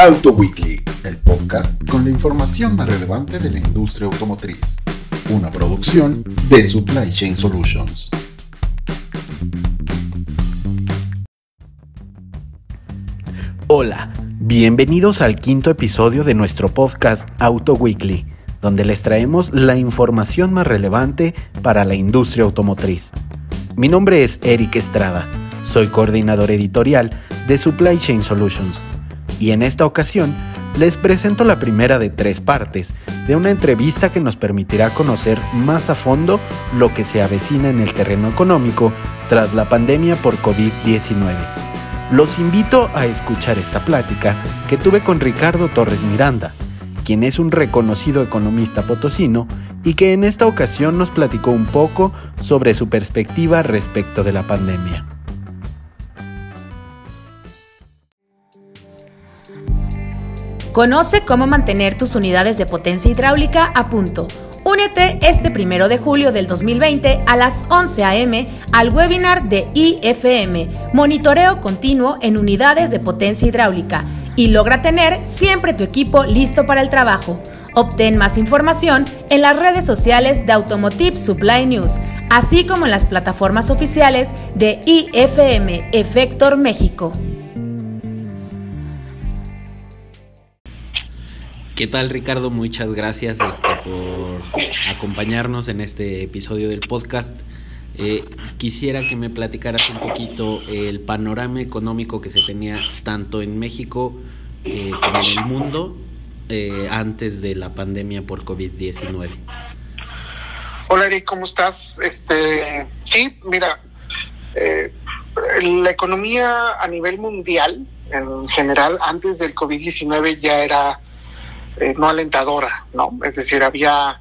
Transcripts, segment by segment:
Auto Weekly, el podcast con la información más relevante de la industria automotriz. Una producción de Supply Chain Solutions. Hola, bienvenidos al quinto episodio de nuestro podcast Auto Weekly, donde les traemos la información más relevante para la industria automotriz. Mi nombre es Eric Estrada, soy coordinador editorial de Supply Chain Solutions y en esta ocasión les presento la primera de tres partes de una entrevista que nos permitirá conocer más a fondo lo que se avecina en el terreno económico tras la pandemia por COVID-19. Los invito a escuchar esta plática que tuve con Ricardo Torres Miranda, quien es un reconocido economista potosino y que en esta ocasión nos platicó un poco sobre su perspectiva respecto de la pandemia. Conoce cómo mantener tus unidades de potencia hidráulica a punto. Únete este primero de julio del 2020 a las 11 a.m. al webinar de IFM, Monitoreo Continuo en Unidades de Potencia Hidráulica, y logra tener siempre tu equipo listo para el trabajo. Obtén más información en las redes sociales de Automotive Supply News, así como en las plataformas oficiales de IFM Efector México. ¿Qué tal Ricardo? Muchas gracias este, por acompañarnos en este episodio del podcast. Eh, quisiera que me platicaras un poquito el panorama económico que se tenía tanto en México eh, como en el mundo eh, antes de la pandemia por COVID-19. Hola Eric, ¿cómo estás? Este, sí, mira, la economía a nivel mundial en general antes del COVID-19 ya era eh, no alentadora, ¿no? Es decir, había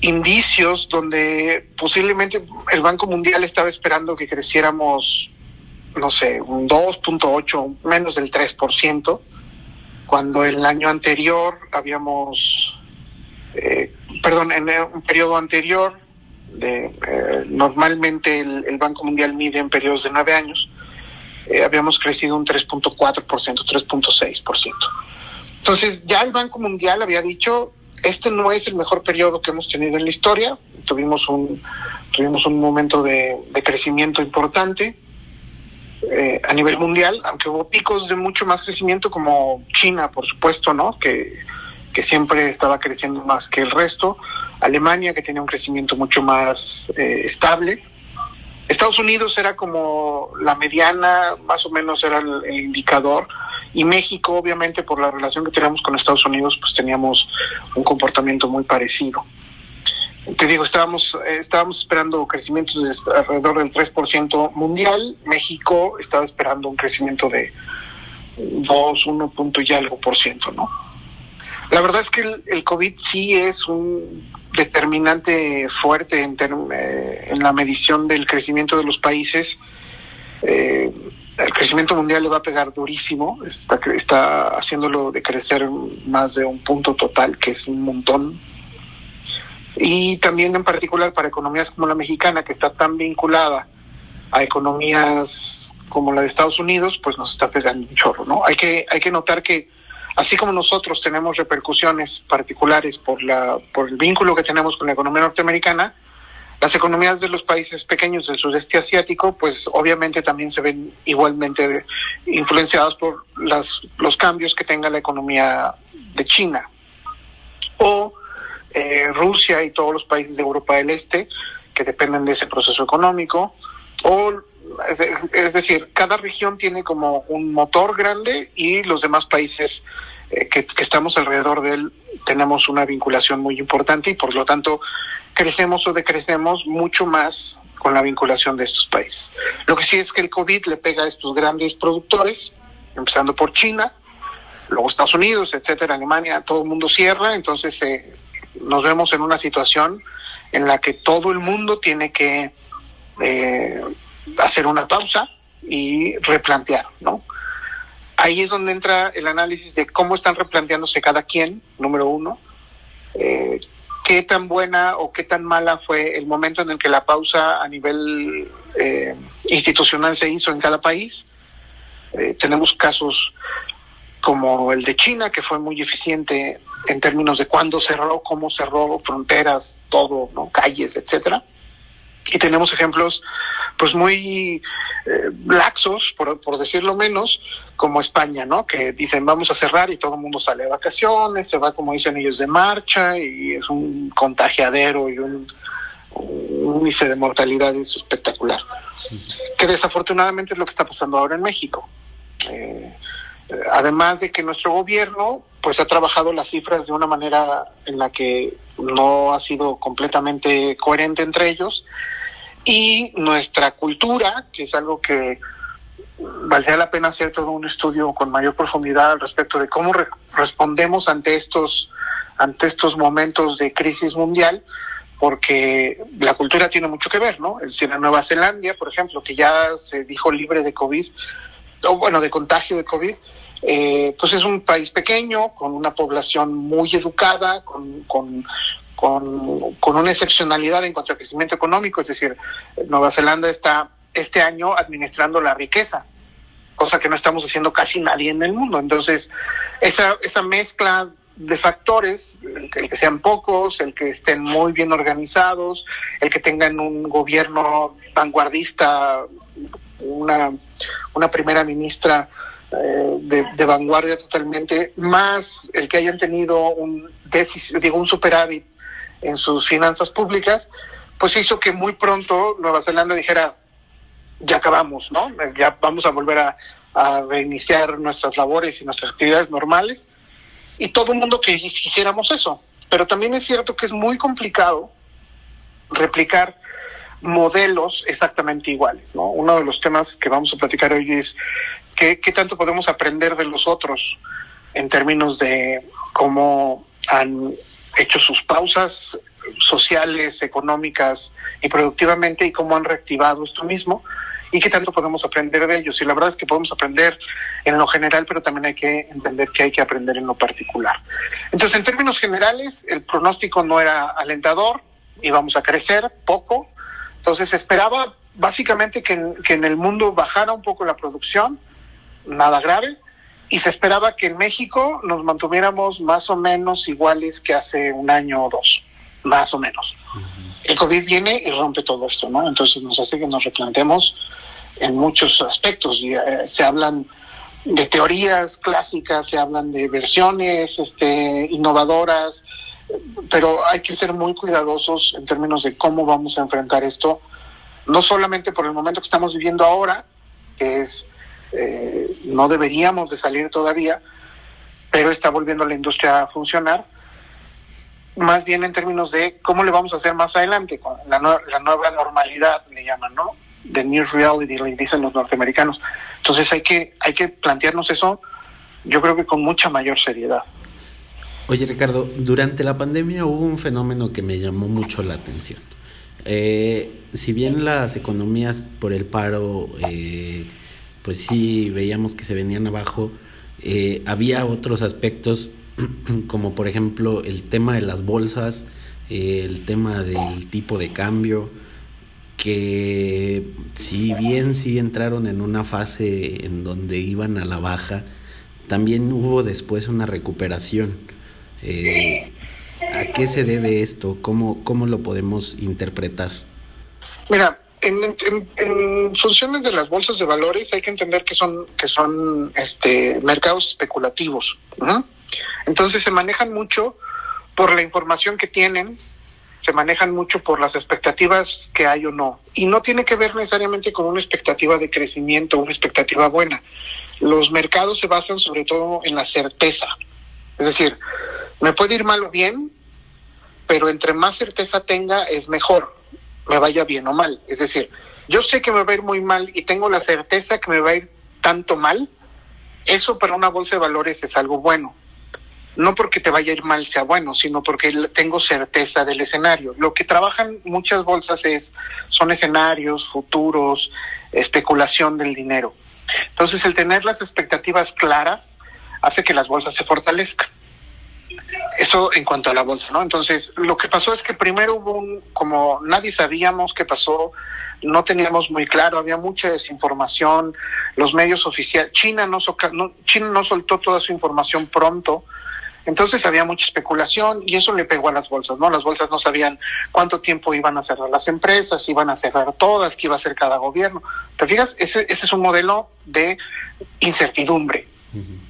indicios donde posiblemente el Banco Mundial estaba esperando que creciéramos, no sé, un 2.8, menos del 3%, cuando el año anterior habíamos, eh, perdón, en un periodo anterior, de, eh, normalmente el, Banco Mundial mide en periodos de nueve años, habíamos crecido un 3.4%, 3.6%. Entonces, ya el Banco Mundial había dicho, este no es el mejor periodo que hemos tenido en la historia, tuvimos un, tuvimos un momento de, crecimiento importante eh, a nivel mundial, aunque hubo picos de mucho más crecimiento como China, por supuesto, ¿no? Que, que siempre estaba creciendo más que el resto, Alemania, que tenía un crecimiento mucho más eh, estable, Estados Unidos era como la mediana, más o menos era el indicador, y México, obviamente, por la relación que tenemos con Estados Unidos, pues teníamos un comportamiento muy parecido. Te digo, estábamos, eh, estábamos esperando crecimientos de alrededor del 3% mundial. México estaba esperando un crecimiento de 2, 1 punto y algo por ciento, ¿no? La verdad es que el, COVID sí es un determinante fuerte en, eh, en la medición del crecimiento de los países. Eh, el crecimiento mundial le va a pegar durísimo, está, está haciéndolo de crecer más de un punto total, que es un montón. Y también en particular para economías como la mexicana, que está tan vinculada a economías como la de Estados Unidos, pues nos está pegando un chorro, ¿no? Hay que, hay que notar que así como nosotros tenemos repercusiones particulares por, la, por el vínculo que tenemos con la economía norteamericana, las economías de los países pequeños del sudeste asiático, pues obviamente también se ven igualmente influenciadas por las, los cambios que tenga la economía de China. O eh, Rusia y todos los países de Europa del Este, que dependen de ese proceso económico. O, es, decir, cada región tiene como un motor grande y los demás países eh, que, estamos alrededor de él tenemos una vinculación muy importante y por lo tanto crecemos o decrecemos mucho más con la vinculación de estos países. Lo que sí es que el COVID le pega a estos grandes productores, empezando por China, luego Estados Unidos, etcétera, Alemania, todo el mundo cierra, entonces eh, nos vemos en una situación en la que todo el mundo tiene que eh, hacer una pausa y replantear, ¿no? Ahí es donde entra el análisis de cómo están replanteándose cada quien, número uno, eh, qué tan buena o qué tan mala fue el momento en el que la pausa a nivel eh, institucional se hizo en cada país. Eh, tenemos casos como el de China, que fue muy eficiente en términos de cuándo cerró, cómo cerró, fronteras, todo, ¿no? calles, etcétera. Y tenemos ejemplos pues muy eh, laxos, por, por decirlo menos, como España, ¿no? Que dicen vamos a cerrar y todo el mundo sale de vacaciones, se va, como dicen ellos, de marcha y es un contagiadero y un, índice de mortalidad espectacular. Que desafortunadamente es lo que está pasando ahora en México. Eh, además de que nuestro gobierno pues ha trabajado las cifras de una manera en la que no ha sido completamente coherente entre ellos y nuestra cultura, que es algo que valdría la pena hacer todo un estudio con mayor profundidad al respecto de cómo respondemos ante estos ante estos momentos de crisis mundial, porque la cultura tiene mucho que ver, ¿no? Es en Nueva Zelanda, por ejemplo, que ya se dijo libre de COVID, o bueno, de contagio de COVID, eh, pues es un país pequeño, con una población muy educada, con, con, con, una excepcionalidad en cuanto al crecimiento económico, es decir, Nueva Zelanda está este año administrando la riqueza, cosa que no estamos haciendo casi nadie en el mundo. Entonces, esa, esa mezcla de factores, el que, sean pocos, el que estén muy bien organizados, el que tengan un gobierno vanguardista, una, una primera ministra eh, de, de, vanguardia totalmente, más el que hayan tenido un déficit, digo, un superávit en sus finanzas públicas, pues hizo que muy pronto Nueva Zelanda dijera, ya acabamos, ¿no? Ya vamos a volver a, reiniciar nuestras labores y nuestras actividades normales. Y todo el mundo que quisiéramos eso. Pero también es cierto que es muy complicado replicar modelos exactamente iguales, ¿no? Uno de los temas que vamos a platicar hoy es qué, qué tanto podemos aprender de los otros en términos de cómo han hecho sus pausas sociales, económicas y productivamente y cómo han reactivado esto mismo y qué tanto podemos aprender de ellos. Y la verdad es que podemos aprender en lo general, pero también hay que entender que hay que aprender en lo particular. Entonces, en términos generales, el pronóstico no era alentador, íbamos a crecer poco, entonces esperaba básicamente que, que en el mundo bajara un poco la producción, nada grave, y se esperaba que en México nos mantuviéramos más o menos iguales que hace un año o dos, más o menos. El COVID viene y rompe todo esto, ¿no? Entonces nos hace que nos replanteemos en muchos aspectos. Eh, se hablan de teorías clásicas, se hablan de versiones este, innovadoras, pero hay que ser muy cuidadosos en términos de cómo vamos a enfrentar esto, no solamente por el momento que estamos viviendo ahora, que es eh, no deberíamos de salir todavía, pero está volviendo la industria a funcionar, más bien en términos de cómo le vamos a hacer más adelante, con la, la nueva normalidad, le llaman, ¿no? The New Reality, le dicen los norteamericanos. Entonces hay que, hay que plantearnos eso, yo creo que con mucha mayor seriedad. Oye Ricardo, durante la pandemia hubo un fenómeno que me llamó mucho la atención. Eh, si bien las economías por el paro eh, pues sí veíamos que se venían abajo. Eh, había otros aspectos, como por ejemplo el tema de las bolsas, eh, el tema del tipo de cambio, que si bien sí entraron en una fase en donde iban a la baja, también hubo después una recuperación. Eh, ¿A qué se debe esto? ¿Cómo, ¿Cómo lo podemos interpretar? Mira, en, funciones de las bolsas de valores hay que entender que son que son este mercados especulativos entonces se manejan mucho por la información que tienen se manejan mucho por las expectativas que hay o no. Y no tiene que ver necesariamente con una expectativa de crecimiento una expectativa buena. Los mercados se basan sobre todo en la certeza. Es decir me puede ir mal o bien pero entre más certeza tenga es mejor me vaya bien o mal. Es decir, yo sé que me va a ir muy mal y tengo la certeza que me va a ir tanto mal, eso para una bolsa de valores es algo bueno. No porque te vaya a ir mal sea bueno, sino porque tengo certeza del escenario. Lo que trabajan muchas bolsas es son escenarios, futuros, especulación del dinero. Entonces, el tener las expectativas claras hace que las bolsas se fortalezcan. Eso en cuanto a la bolsa, ¿no? Entonces, lo que pasó es que primero hubo un, como nadie sabíamos qué pasó, no teníamos muy claro, había mucha desinformación, los medios oficiales, China no, no, China no soltó toda su información pronto, entonces había mucha especulación y eso le pegó a las bolsas, ¿no? Las bolsas no sabían cuánto tiempo iban a cerrar las empresas, iban a cerrar todas, qué iba a hacer cada gobierno. ¿Te fijas? Ese, ese es un modelo de incertidumbre,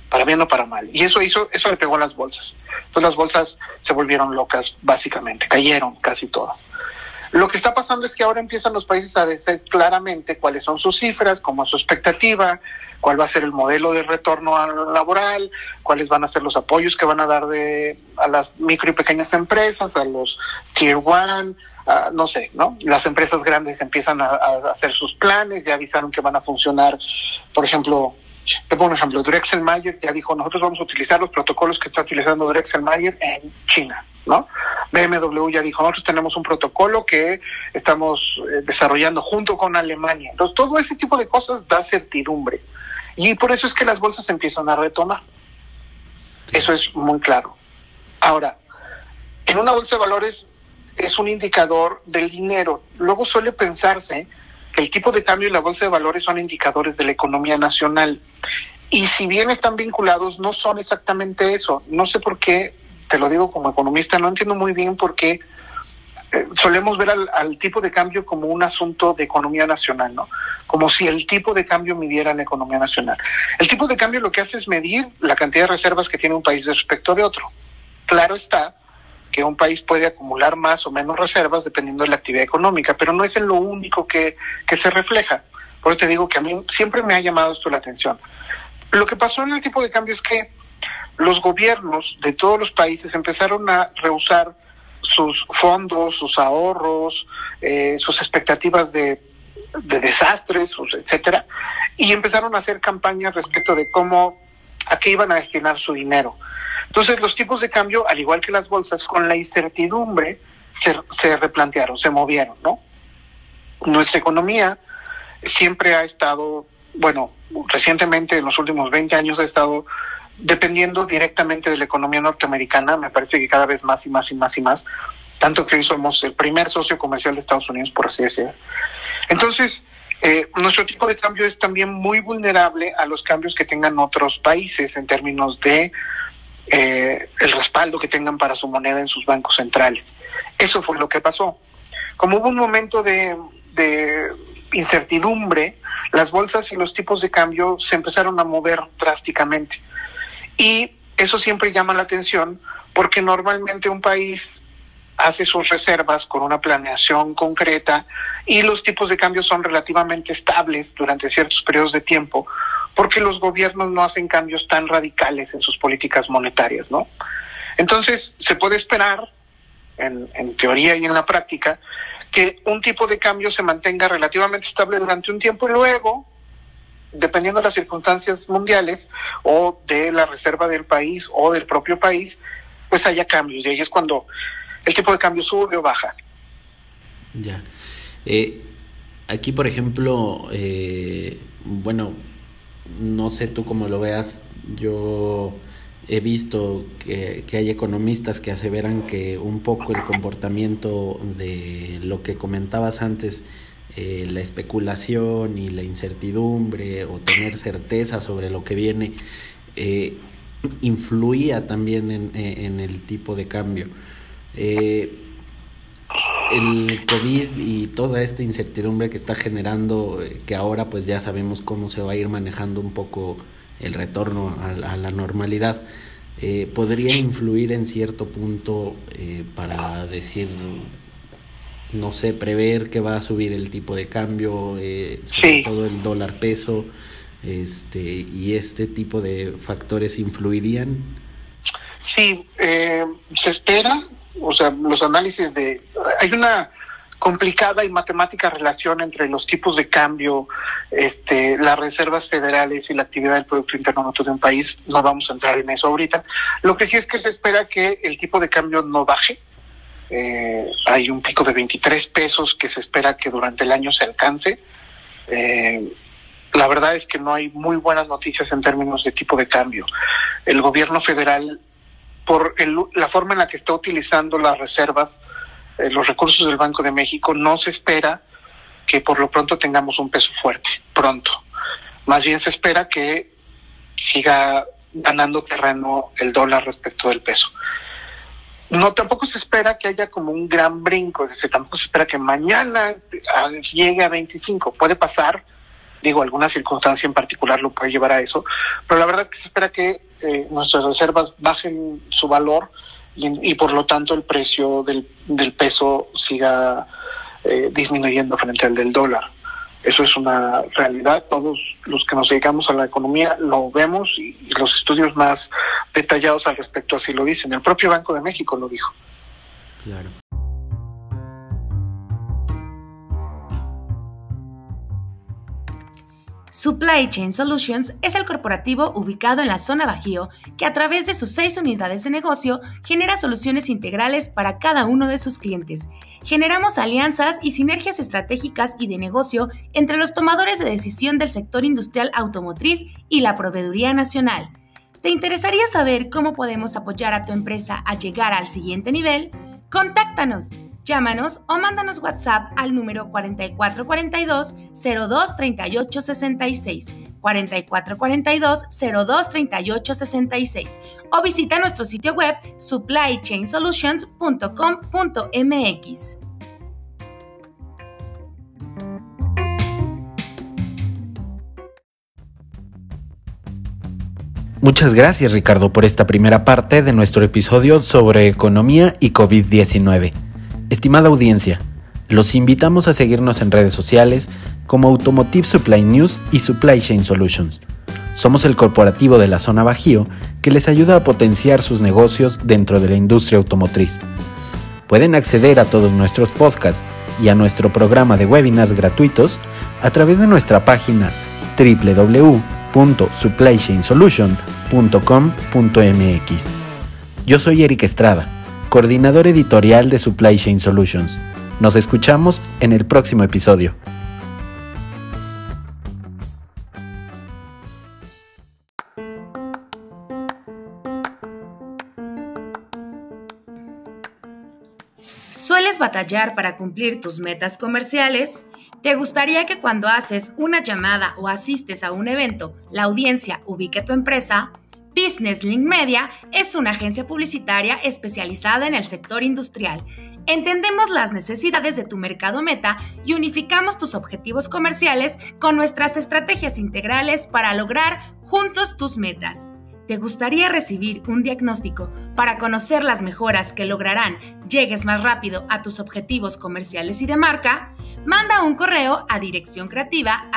para bien o para mal. Y eso hizo, eso le pegó a las bolsas. Entonces las bolsas se volvieron locas, básicamente, cayeron casi todas. Lo que está pasando es que ahora empiezan los países a decir claramente cuáles son sus cifras, cómo es su expectativa, cuál va a ser el modelo de retorno laboral, cuáles van a ser los apoyos que van a dar de, a las micro y pequeñas empresas, a los tier one, no sé, ¿no? Las empresas grandes empiezan a, a, hacer sus planes, ya avisaron que van a funcionar, por ejemplo, te pongo un ejemplo, Drexel Mayer ya dijo, nosotros vamos a utilizar los protocolos que está utilizando Drexel Mayer en China, ¿no? BMW ya dijo, nosotros tenemos un protocolo que estamos eh, desarrollando junto con Alemania. Entonces, todo ese tipo de cosas da certidumbre. Y por eso es que las bolsas empiezan a retomar. Eso es muy claro. Ahora, en una bolsa de valores es un indicador del dinero. Luego suele pensarse el tipo de cambio y la bolsa de valores son indicadores de la economía nacional. Y si bien están vinculados, no son exactamente eso. No sé por qué, te lo digo como economista, no entiendo muy bien por qué eh, solemos ver al, tipo de cambio como un asunto de economía nacional, ¿no? Como si el tipo de cambio midiera la economía nacional. El tipo de cambio lo que hace es medir la cantidad de reservas que tiene un país respecto de otro. Claro está que un país puede acumular más o menos reservas dependiendo de la actividad económica, pero no es en lo único que, que se refleja. Por eso te digo que a mí siempre me ha llamado esto la atención. Lo que pasó en el tipo de cambio es que los gobiernos de todos los países empezaron a rehusar sus fondos, sus ahorros, eh, sus expectativas de, de desastres, etcétera, y empezaron a hacer campañas respecto de cómo a qué iban a destinar su dinero. Entonces los tipos de cambio, al igual que las bolsas, con la incertidumbre se, replantearon, se movieron, ¿no? Nuestra economía siempre ha estado, bueno, recientemente en los últimos 20 años ha estado dependiendo directamente de la economía norteamericana, me parece que cada vez más y más y más y más, tanto que hoy somos el primer socio comercial de Estados Unidos, por así decirlo. Entonces, eh, nuestro tipo de cambio es también muy vulnerable a los cambios que tengan otros países en términos de eh, el respaldo que tengan para su moneda en sus bancos centrales. Eso fue lo que pasó. Como hubo un momento de, de incertidumbre, las bolsas y los tipos de cambio se empezaron a mover drásticamente. Y eso siempre llama la atención porque normalmente un país hace sus reservas con una planeación concreta y los tipos de cambio son relativamente estables durante ciertos periodos de tiempo porque los gobiernos no hacen cambios tan radicales en sus políticas monetarias, ¿no? Entonces, se puede esperar, en, teoría y en la práctica, que un tipo de cambio se mantenga relativamente estable durante un tiempo y luego, dependiendo de las circunstancias mundiales o de la reserva del país o del propio país, pues haya cambios. Y ahí es cuando el tipo de cambio sube o baja. Ya. Eh, aquí, por ejemplo, eh, bueno, no sé tú cómo lo veas, yo he visto que, hay economistas que aseveran que un poco el comportamiento de lo que comentabas antes, eh, la especulación y la incertidumbre o tener certeza sobre lo que viene, eh, influía también en, en, el tipo de cambio. Eh, el COVID y toda esta incertidumbre que está generando, eh, que ahora pues ya sabemos cómo se va a ir manejando un poco el retorno a, la normalidad, eh, podría influir en cierto punto eh, para decir, no sé, prever que va a subir el tipo de cambio, sobre todo el dólar peso, este, y este tipo de factores influirían. Sí, se espera o sea, los análisis de... Hay una complicada y matemática relación entre los tipos de cambio, este, las reservas federales y la actividad del Producto Interno Bruto de un país. No vamos a entrar en eso ahorita. Lo que sí es que se espera que el tipo de cambio no baje. Eh, hay un pico de 23 pesos que se espera que durante el año se alcance. Eh, la verdad es que no hay muy buenas noticias en términos de tipo de cambio. El gobierno federal por la forma en la que está utilizando las reservas, eh, los recursos del Banco de México, no se espera que por lo pronto tengamos un peso fuerte, pronto. Más bien se espera que siga ganando terreno el dólar respecto del peso. No, tampoco se espera que haya como un gran brinco, es decir, tampoco se espera que mañana llegue a 25. Puede pasar, digo, alguna circunstancia en particular lo puede llevar a eso, pero la verdad es que se espera que eh, nuestras reservas bajen su valor y, por lo tanto el precio del, del peso siga eh, disminuyendo frente al del dólar. Eso es una realidad. Todos los que nos dedicamos a la economía lo vemos y, y los estudios más detallados al respecto así lo dicen. El propio Banco de México lo dijo. Claro. Supply Chain Solutions es el corporativo ubicado en la zona Bajío que a través de sus seis unidades de negocio genera soluciones integrales para cada uno de sus clientes. Generamos alianzas y sinergias estratégicas y de negocio entre los tomadores de decisión del sector industrial automotriz y la proveeduría nacional. ¿Te interesaría saber cómo podemos apoyar a tu empresa a llegar al siguiente nivel? Contáctanos Llámanos o mándanos WhatsApp al número 4442 023866 4442 023866 o visita nuestro sitio web supplychainsolutions.com.mx. Muchas gracias Ricardo por esta primera parte de nuestro episodio sobre economía y COVID-19. Estimada audiencia, los invitamos a seguirnos en redes sociales como Automotive Supply News y Supply Chain Solutions. Somos el corporativo de la zona Bajío que les ayuda a potenciar sus negocios dentro de la industria automotriz. Pueden acceder a todos nuestros podcasts y a nuestro programa de webinars gratuitos a través de nuestra página www.supplychainsolution.com.mx. Yo soy Eric Estrada coordinador editorial de Supply Chain Solutions. Nos escuchamos en el próximo episodio. ¿Sueles batallar para cumplir tus metas comerciales? ¿Te gustaría que cuando haces una llamada o asistes a un evento, la audiencia ubique tu empresa? Business Link Media es una agencia publicitaria especializada en el sector industrial. Entendemos las necesidades de tu mercado meta y unificamos tus objetivos comerciales con nuestras estrategias integrales para lograr juntos tus metas. ¿Te gustaría recibir un diagnóstico para conocer las mejoras que lograrán llegues más rápido a tus objetivos comerciales y de marca? Manda un correo a dirección creativa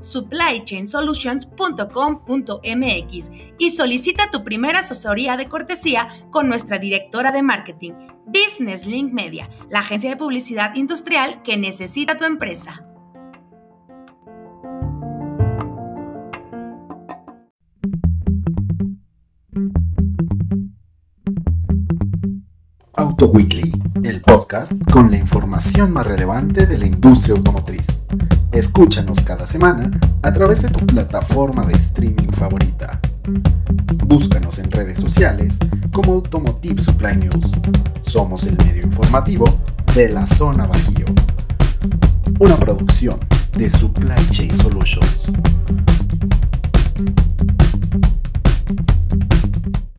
supplychainsolutions.com.mx y solicita tu primera asesoría de cortesía con nuestra directora de marketing, Business Link Media, la agencia de publicidad industrial que necesita tu empresa. Auto Weekly, el podcast con la información más relevante de la industria automotriz. Escúchanos cada semana a través de tu plataforma de streaming favorita. Búscanos en redes sociales como Automotive Supply News. Somos el medio informativo de la zona Bajío. Una producción de Supply Chain Solutions.